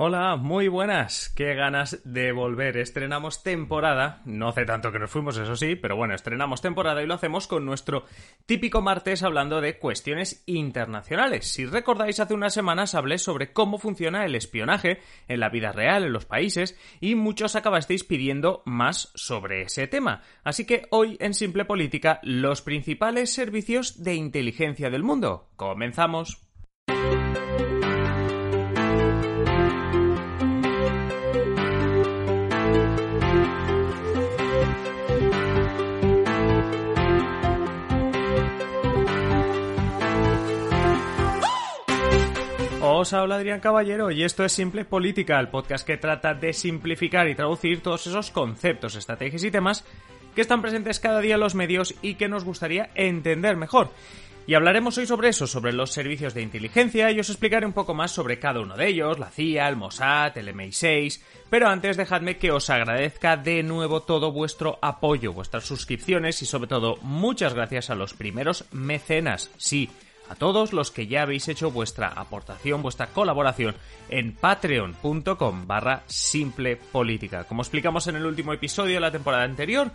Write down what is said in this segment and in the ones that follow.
Hola, muy buenas. Qué ganas de volver. Estrenamos temporada. No hace tanto que nos fuimos, eso sí, pero bueno, estrenamos temporada y lo hacemos con nuestro típico martes hablando de cuestiones internacionales. Si recordáis, hace unas semanas hablé sobre cómo funciona el espionaje en la vida real, en los países, y muchos acabasteis pidiendo más sobre ese tema. Así que hoy en Simple Política, los principales servicios de inteligencia del mundo. Comenzamos. Os habla Adrián Caballero y esto es Simple Política, el podcast que trata de simplificar y traducir todos esos conceptos, estrategias y temas que están presentes cada día en los medios y que nos gustaría entender mejor. Y hablaremos hoy sobre eso, sobre los servicios de inteligencia y os explicaré un poco más sobre cada uno de ellos, la CIA, el Mossad, el MI6, pero antes dejadme que os agradezca de nuevo todo vuestro apoyo, vuestras suscripciones y sobre todo muchas gracias a los primeros mecenas, sí, a todos los que ya habéis hecho vuestra aportación, vuestra colaboración en patreon.com barra simple política. Como explicamos en el último episodio de la temporada anterior,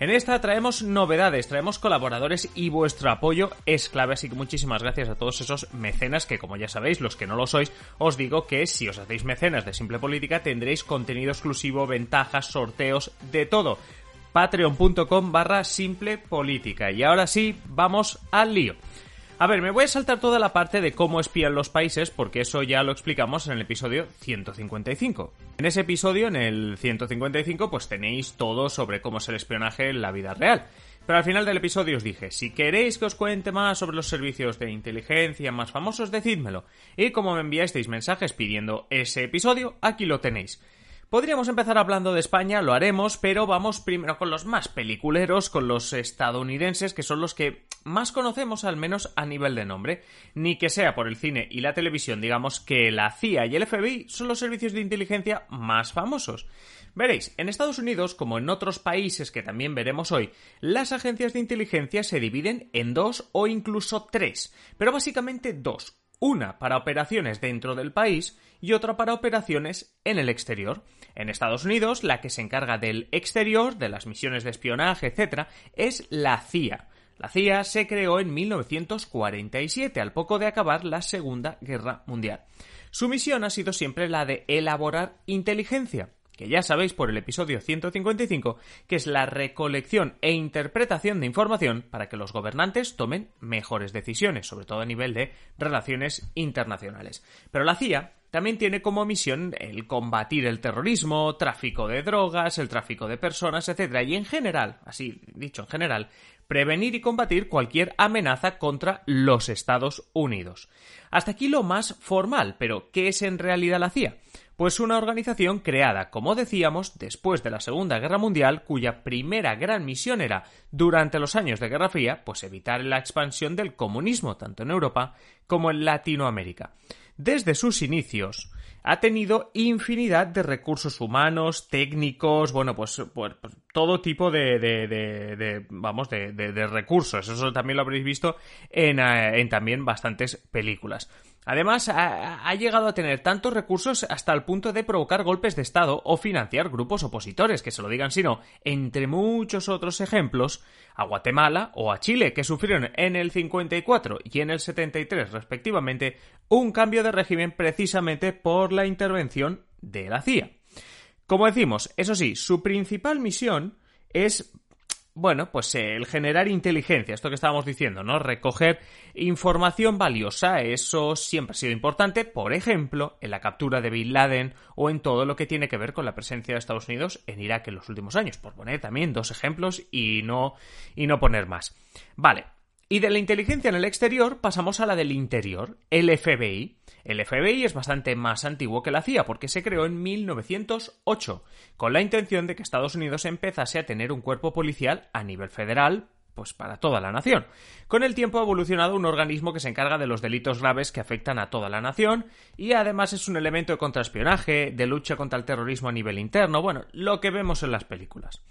en esta traemos novedades, traemos colaboradores y vuestro apoyo es clave, así que muchísimas gracias a todos esos mecenas que como ya sabéis, los que no lo sois, os digo que si os hacéis mecenas de Simple Política tendréis contenido exclusivo, ventajas, sorteos, de todo. Patreon.com barra Simple Política. Y ahora sí, vamos al lío. A ver, me voy a saltar toda la parte de cómo espían los países porque eso ya lo explicamos en el episodio 155. En ese episodio, en el 155, pues tenéis todo sobre cómo es el espionaje en la vida real. Pero al final del episodio os dije, si queréis que os cuente más sobre los servicios de inteligencia más famosos, decídmelo. Y como me enviasteis mensajes pidiendo ese episodio, aquí lo tenéis. Podríamos empezar hablando de España, lo haremos, pero vamos primero con los más peliculeros, con los estadounidenses, que son los que más conocemos, al menos a nivel de nombre. Ni que sea por el cine y la televisión, digamos que la CIA y el FBI son los servicios de inteligencia más famosos. Veréis, en Estados Unidos, como en otros países que también veremos hoy, las agencias de inteligencia se dividen en dos o incluso tres, pero básicamente dos. Una para operaciones dentro del país y otra para operaciones en el exterior. En Estados Unidos, la que se encarga del exterior, de las misiones de espionaje, etc., es la CIA. La CIA se creó en 1947, al poco de acabar la Segunda Guerra Mundial. Su misión ha sido siempre la de elaborar inteligencia, que ya sabéis por el episodio 155, que es la recolección e interpretación de información para que los gobernantes tomen mejores decisiones, sobre todo a nivel de relaciones internacionales. Pero la CIA también tiene como misión el combatir el terrorismo, tráfico de drogas, el tráfico de personas, etc. Y en general, así dicho en general, prevenir y combatir cualquier amenaza contra los Estados Unidos. Hasta aquí lo más formal, pero ¿qué es en realidad la CIA? Pues una organización creada, como decíamos, después de la Segunda Guerra Mundial, cuya primera gran misión era, durante los años de Guerra Fría, pues evitar la expansión del comunismo tanto en Europa como en Latinoamérica desde sus inicios, ha tenido infinidad de recursos humanos, técnicos, bueno, pues, pues todo tipo de, de, de, vamos, de, recursos. Eso también lo habréis visto en, eh, en también bastantes películas. Además, ha, llegado a tener tantos recursos hasta el punto de provocar golpes de Estado o financiar grupos opositores, que se lo digan si no, entre muchos otros ejemplos, a Guatemala o a Chile, que sufrieron en el 54 y en el 73 respectivamente un cambio de régimen precisamente por la intervención de la CIA. Como decimos, eso sí, su principal misión es bueno, pues eh, el generar inteligencia, esto que estábamos diciendo, ¿no? Recoger información valiosa, eso siempre ha sido importante, por ejemplo, en la captura de Bin Laden o en todo lo que tiene que ver con la presencia de Estados Unidos en Irak en los últimos años, por poner también dos ejemplos y no, y no poner más. Vale, Y de la inteligencia en el exterior pasamos a la del interior, el FBI. El FBI es bastante más antiguo que la CIA porque se creó en 1908, con la intención de que Estados Unidos empezase a tener un cuerpo policial a nivel federal, pues para toda la nación. Con el tiempo ha evolucionado un organismo que se encarga de los delitos graves que afectan a toda la nación y además es un elemento de contraespionaje, de lucha contra el terrorismo a nivel interno, bueno, lo que vemos en las películas.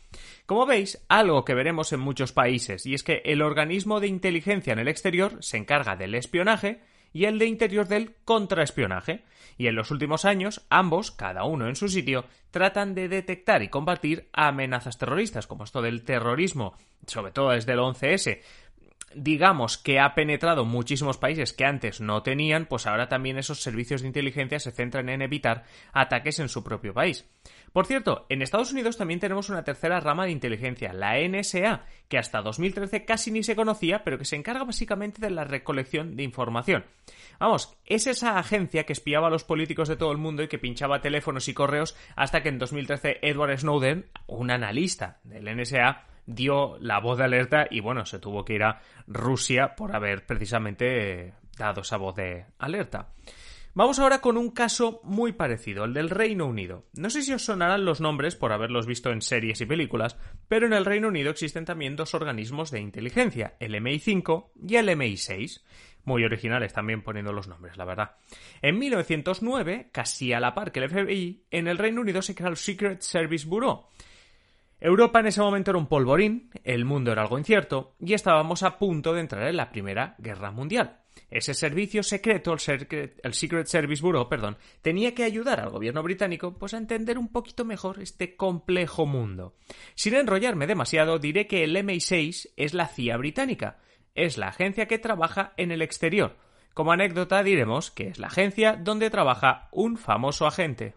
Como veis, algo que veremos en muchos países y es que el organismo de inteligencia en el exterior se encarga del espionaje y el de interior del contraespionaje. Y en los últimos años, ambos, cada uno en su sitio, tratan de detectar y combatir amenazas terroristas, como esto del terrorismo, sobre todo desde el 11S, digamos que ha penetrado muchísimos países que antes no tenían, pues ahora también esos servicios de inteligencia se centran en evitar ataques en su propio país. Por cierto, en Estados Unidos también tenemos una tercera rama de inteligencia, la NSA, que hasta 2013 casi ni se conocía, pero que se encarga básicamente de la recolección de información. Vamos, es esa agencia que espiaba a los políticos de todo el mundo y que pinchaba teléfonos y correos hasta que en 2013 Edward Snowden, un analista del NSA, dio la voz de alerta y bueno, se tuvo que ir a Rusia por haber precisamente dado esa voz de alerta. Vamos ahora con un caso muy parecido, el del Reino Unido. No sé si os sonarán los nombres por haberlos visto en series y películas, pero en el Reino Unido existen también dos organismos de inteligencia, el MI5 y el MI6. Muy originales también poniendo los nombres, la verdad. En 1909, casi a la par que el FBI, en el Reino Unido se crea el Secret Service Bureau. Europa en ese momento era un polvorín, el mundo era algo incierto y estábamos a punto de entrar en la Primera Guerra Mundial. Ese servicio secreto, el, Secret Service Bureau, perdón, tenía que ayudar al gobierno británico pues, a entender un poquito mejor este complejo mundo. Sin enrollarme demasiado, diré que el MI6 es la CIA británica. Es la agencia que trabaja en el exterior. Como anécdota diremos que es la agencia donde trabaja un famoso agente.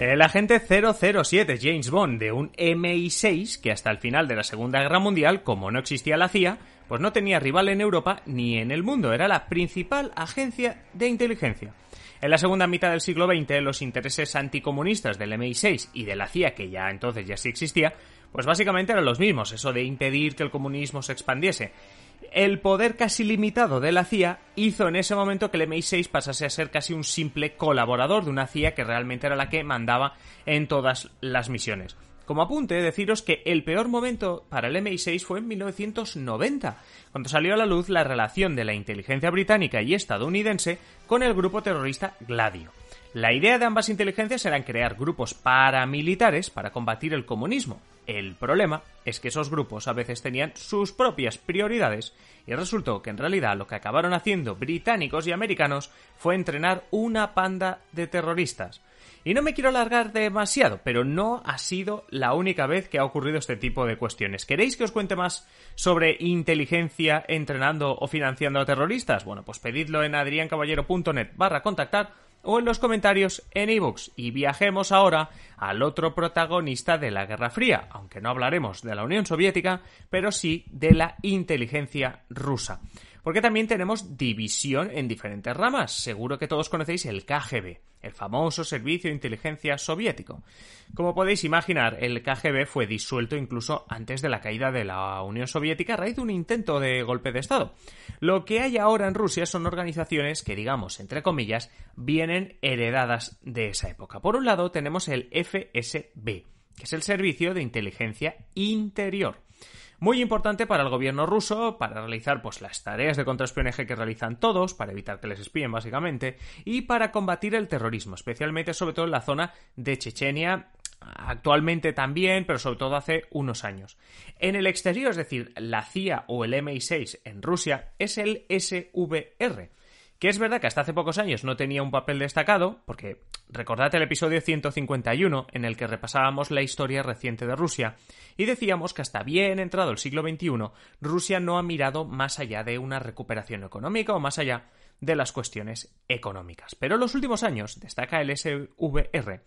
El agente 007 James Bond de un MI6 que hasta el final de la Segunda Guerra Mundial, como no existía la CIA, pues no tenía rival en Europa ni en el mundo, era la principal agencia de inteligencia. En la segunda mitad del siglo XX, los intereses anticomunistas del MI6 y de la CIA, que ya entonces ya sí existía, pues básicamente eran los mismos, eso de impedir que el comunismo se expandiese el poder casi limitado de la CIA hizo en ese momento que el MI6 pasase a ser casi un simple colaborador de una CIA que realmente era la que mandaba en todas las misiones. Como apunte, deciros que el peor momento para el MI6 fue en 1990, cuando salió a la luz la relación de la inteligencia británica y estadounidense con el grupo terrorista Gladio. La idea de ambas inteligencias era crear grupos paramilitares para combatir el comunismo, el problema es que esos grupos a veces tenían sus propias prioridades y resultó que en realidad lo que acabaron haciendo británicos y americanos fue entrenar una panda de terroristas. Y no me quiero alargar demasiado, pero no ha sido la única vez que ha ocurrido este tipo de cuestiones. ¿Queréis que os cuente más sobre inteligencia entrenando o financiando a terroristas? Bueno, pues pedidlo en adriancaballero.net barra contactar o en los comentarios en ebooks y viajemos ahora al otro protagonista de la Guerra Fría, aunque no hablaremos de la Unión Soviética, pero sí de la inteligencia rusa. Porque también tenemos división en diferentes ramas. Seguro que todos conocéis el KGB, el famoso servicio de inteligencia soviético. Como podéis imaginar, el KGB fue disuelto incluso antes de la caída de la Unión Soviética a raíz de un intento de golpe de Estado. Lo que hay ahora en Rusia son organizaciones que, digamos, entre comillas, vienen heredadas de esa época. Por un lado tenemos el FSB, que es el Servicio de Inteligencia Interior muy importante para el gobierno ruso, para realizar pues las tareas de contraespionaje que realizan todos, para evitar que les espíen básicamente, y para combatir el terrorismo, especialmente sobre todo en la zona de Chechenia, actualmente también, pero sobre todo hace unos años. En el exterior, es decir, la CIA o el MI6 en Rusia, es el SVR, que es verdad que hasta hace pocos años no tenía un papel destacado, porque recordad el episodio 151 en el que repasábamos la historia reciente de Rusia, y decíamos que hasta bien entrado el siglo XXI, Rusia no ha mirado más allá de una recuperación económica o más allá de las cuestiones económicas. Pero en los últimos años destaca el SVR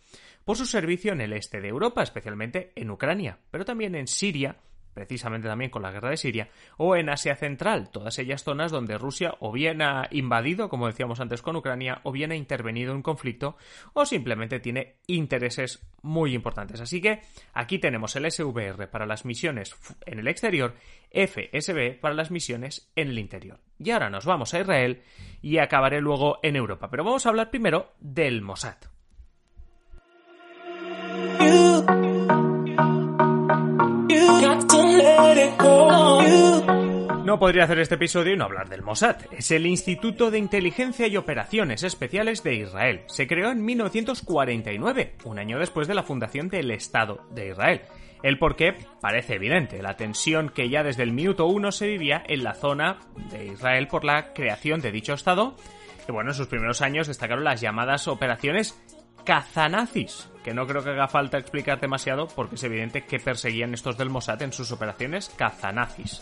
por su servicio en el este de Europa, especialmente en Ucrania, pero también en Siria precisamente también con la guerra de Siria, o en Asia Central, todas ellas zonas donde Rusia o bien ha invadido, como decíamos antes con Ucrania, o bien ha intervenido en un conflicto, o simplemente tiene intereses muy importantes. Así que aquí tenemos el SVR para las misiones en el exterior, FSB para las misiones en el interior. Y ahora nos vamos a Israel y acabaré luego en Europa. Pero vamos a hablar primero del Mossad. No podría hacer este episodio y no hablar del Mossad. Es el Instituto de Inteligencia y Operaciones Especiales de Israel. Se creó en 1949, un año después de la fundación del Estado de Israel. El porqué parece evidente, la tensión que ya desde el minuto uno se vivía en la zona de Israel por la creación de dicho Estado, que bueno, en sus primeros años destacaron las llamadas operaciones cazanazis, que no creo que haga falta explicar demasiado porque es evidente que perseguían estos del Mossad en sus operaciones cazanazis.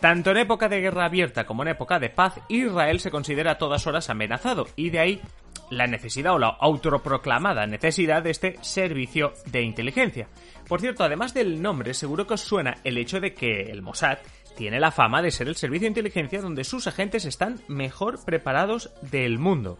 Tanto en época de guerra abierta como en época de paz, Israel se considera a todas horas amenazado y de ahí la necesidad o la autoproclamada necesidad de este servicio de inteligencia. Por cierto, además del nombre, seguro que os suena el hecho de que el Mossad tiene la fama de ser el servicio de inteligencia donde sus agentes están mejor preparados del mundo.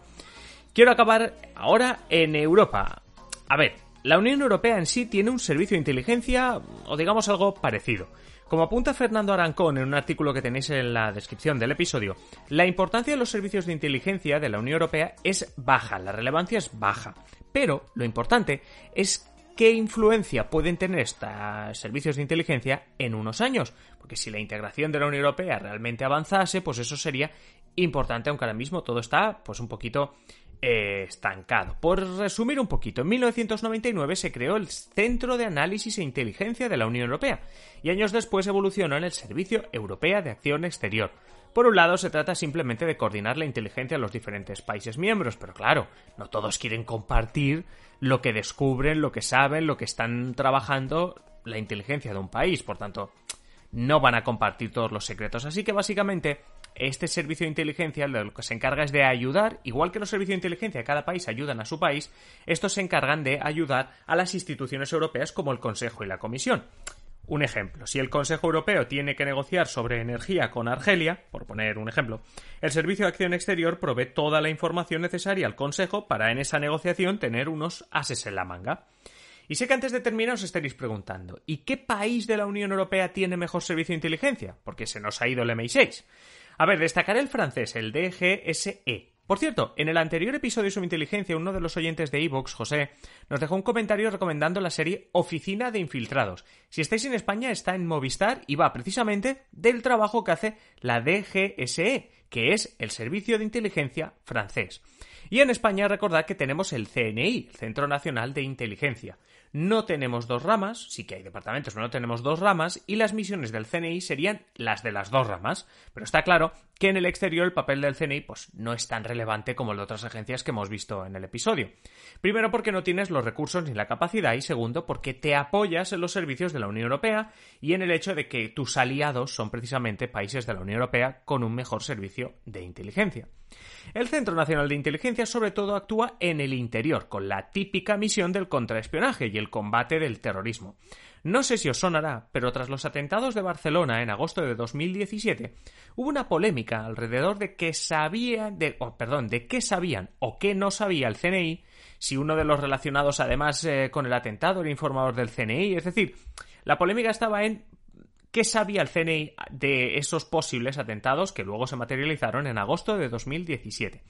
Quiero acabar ahora en Europa. A ver, la Unión Europea en sí tiene un servicio de inteligencia o digamos algo parecido. Como apunta Fernando Arancón en un artículo que tenéis en la descripción del episodio, la importancia de los servicios de inteligencia de la Unión Europea es baja, la relevancia es baja. Pero lo importante es qué influencia pueden tener estos servicios de inteligencia en unos años. Porque si la integración de la Unión Europea realmente avanzase, pues eso sería importante, aunque ahora mismo todo está pues un poquito estancado. Por resumir un poquito, en 1999 se creó el Centro de Análisis e Inteligencia de la Unión Europea y años después evolucionó en el Servicio Europeo de Acción Exterior. Por un lado, se trata simplemente de coordinar la inteligencia de los diferentes países miembros, pero claro, no todos quieren compartir lo que descubren, lo que saben, lo que están trabajando la inteligencia de un país, por tanto, no van a compartir todos los secretos. Así que básicamente este servicio de inteligencia lo que se encarga es de ayudar, igual que los servicios de inteligencia de cada país ayudan a su país, estos se encargan de ayudar a las instituciones europeas como el Consejo y la Comisión. Un ejemplo, si el Consejo Europeo tiene que negociar sobre energía con Argelia, por poner un ejemplo, el Servicio de Acción Exterior provee toda la información necesaria al Consejo para en esa negociación tener unos ases en la manga. Y sé que antes de terminar os estaréis preguntando, ¿y qué país de la Unión Europea tiene mejor servicio de inteligencia? Porque se nos ha ido el MI6. A ver, destacaré el francés, el DGSE. Por cierto, en el anterior episodio sobre inteligencia, uno de los oyentes de Evox, José, nos dejó un comentario recomendando la serie Oficina de Infiltrados. Si estáis en España, está en Movistar y va precisamente del trabajo que hace la DGSE, que es el Servicio de Inteligencia francés. Y en España recordad que tenemos el CNI, el Centro Nacional de Inteligencia. No tenemos dos ramas, sí que hay departamentos, pero no tenemos dos ramas, y las misiones del CNI serían las de las dos ramas. Pero está claro que en el exterior el papel del CNI pues, no es tan relevante como el de otras agencias que hemos visto en el episodio. Primero porque no tienes los recursos ni la capacidad, y segundo porque te apoyas en los servicios de la Unión Europea y en el hecho de que tus aliados son precisamente países de la Unión Europea con un mejor servicio de inteligencia. El Centro Nacional de Inteligencia sobre todo actúa en el interior, con la típica misión del contraespionaje y el combate del terrorismo. No sé si os sonará, pero tras los atentados de Barcelona en agosto de 2017, hubo una polémica alrededor de que sabían, de, perdón, de qué sabían o qué no sabía el CNI, si uno de los relacionados además eh, con el atentado era informador del CNI, es decir, la polémica estaba en qué sabía el CNI de esos posibles atentados que luego se materializaron en agosto de 2017.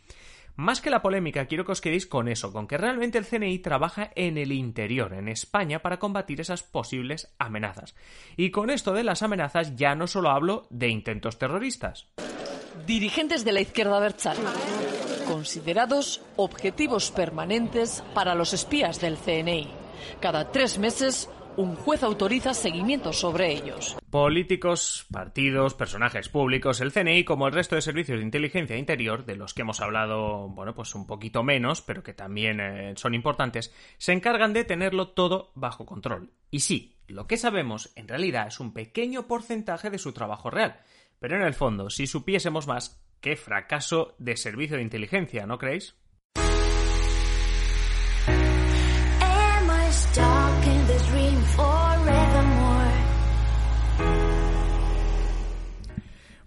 Más que la polémica, quiero que os quedéis con eso, con que realmente el CNI trabaja en el interior, en España, para combatir esas posibles amenazas. Y con esto de las amenazas ya no solo hablo de intentos terroristas. Dirigentes de la izquierda Berchal, considerados objetivos permanentes para los espías del CNI. Cada tres meses un juez autoriza seguimiento sobre ellos. Políticos, partidos, personajes públicos, el CNI, como el resto de servicios de inteligencia interior, de los que hemos hablado, bueno, pues un poquito menos, pero que también eh, son importantes, se encargan de tenerlo todo bajo control. Y sí, lo que sabemos en realidad es un pequeño porcentaje de su trabajo real. Pero en el fondo, si supiésemos más, qué fracaso de servicio de inteligencia, ¿no creéis?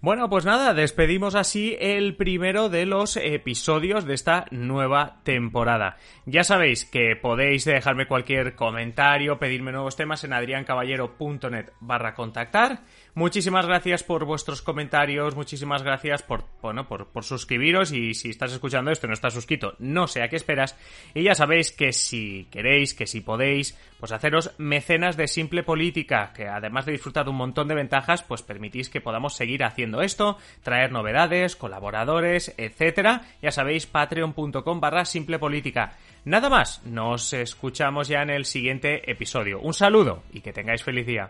Bueno, pues nada, despedimos así el primero de los episodios de esta nueva temporada. Ya sabéis que podéis dejarme cualquier comentario, pedirme nuevos temas en adriancaballero.net barra contactar. Muchísimas gracias por vuestros comentarios, muchísimas gracias por, bueno, por, por suscribiros y si estás escuchando esto y no estás suscrito, no sé a qué esperas. Y ya sabéis que si queréis, que si podéis, pues haceros mecenas de simple política, que además de disfrutar de un montón de ventajas, pues permitís que podamos seguir haciendo esto, traer novedades, colaboradores, etcétera. Ya sabéis, patreon.com barra simple política. Nada más, nos escuchamos ya en el siguiente episodio. Un saludo y que tengáis feliz día.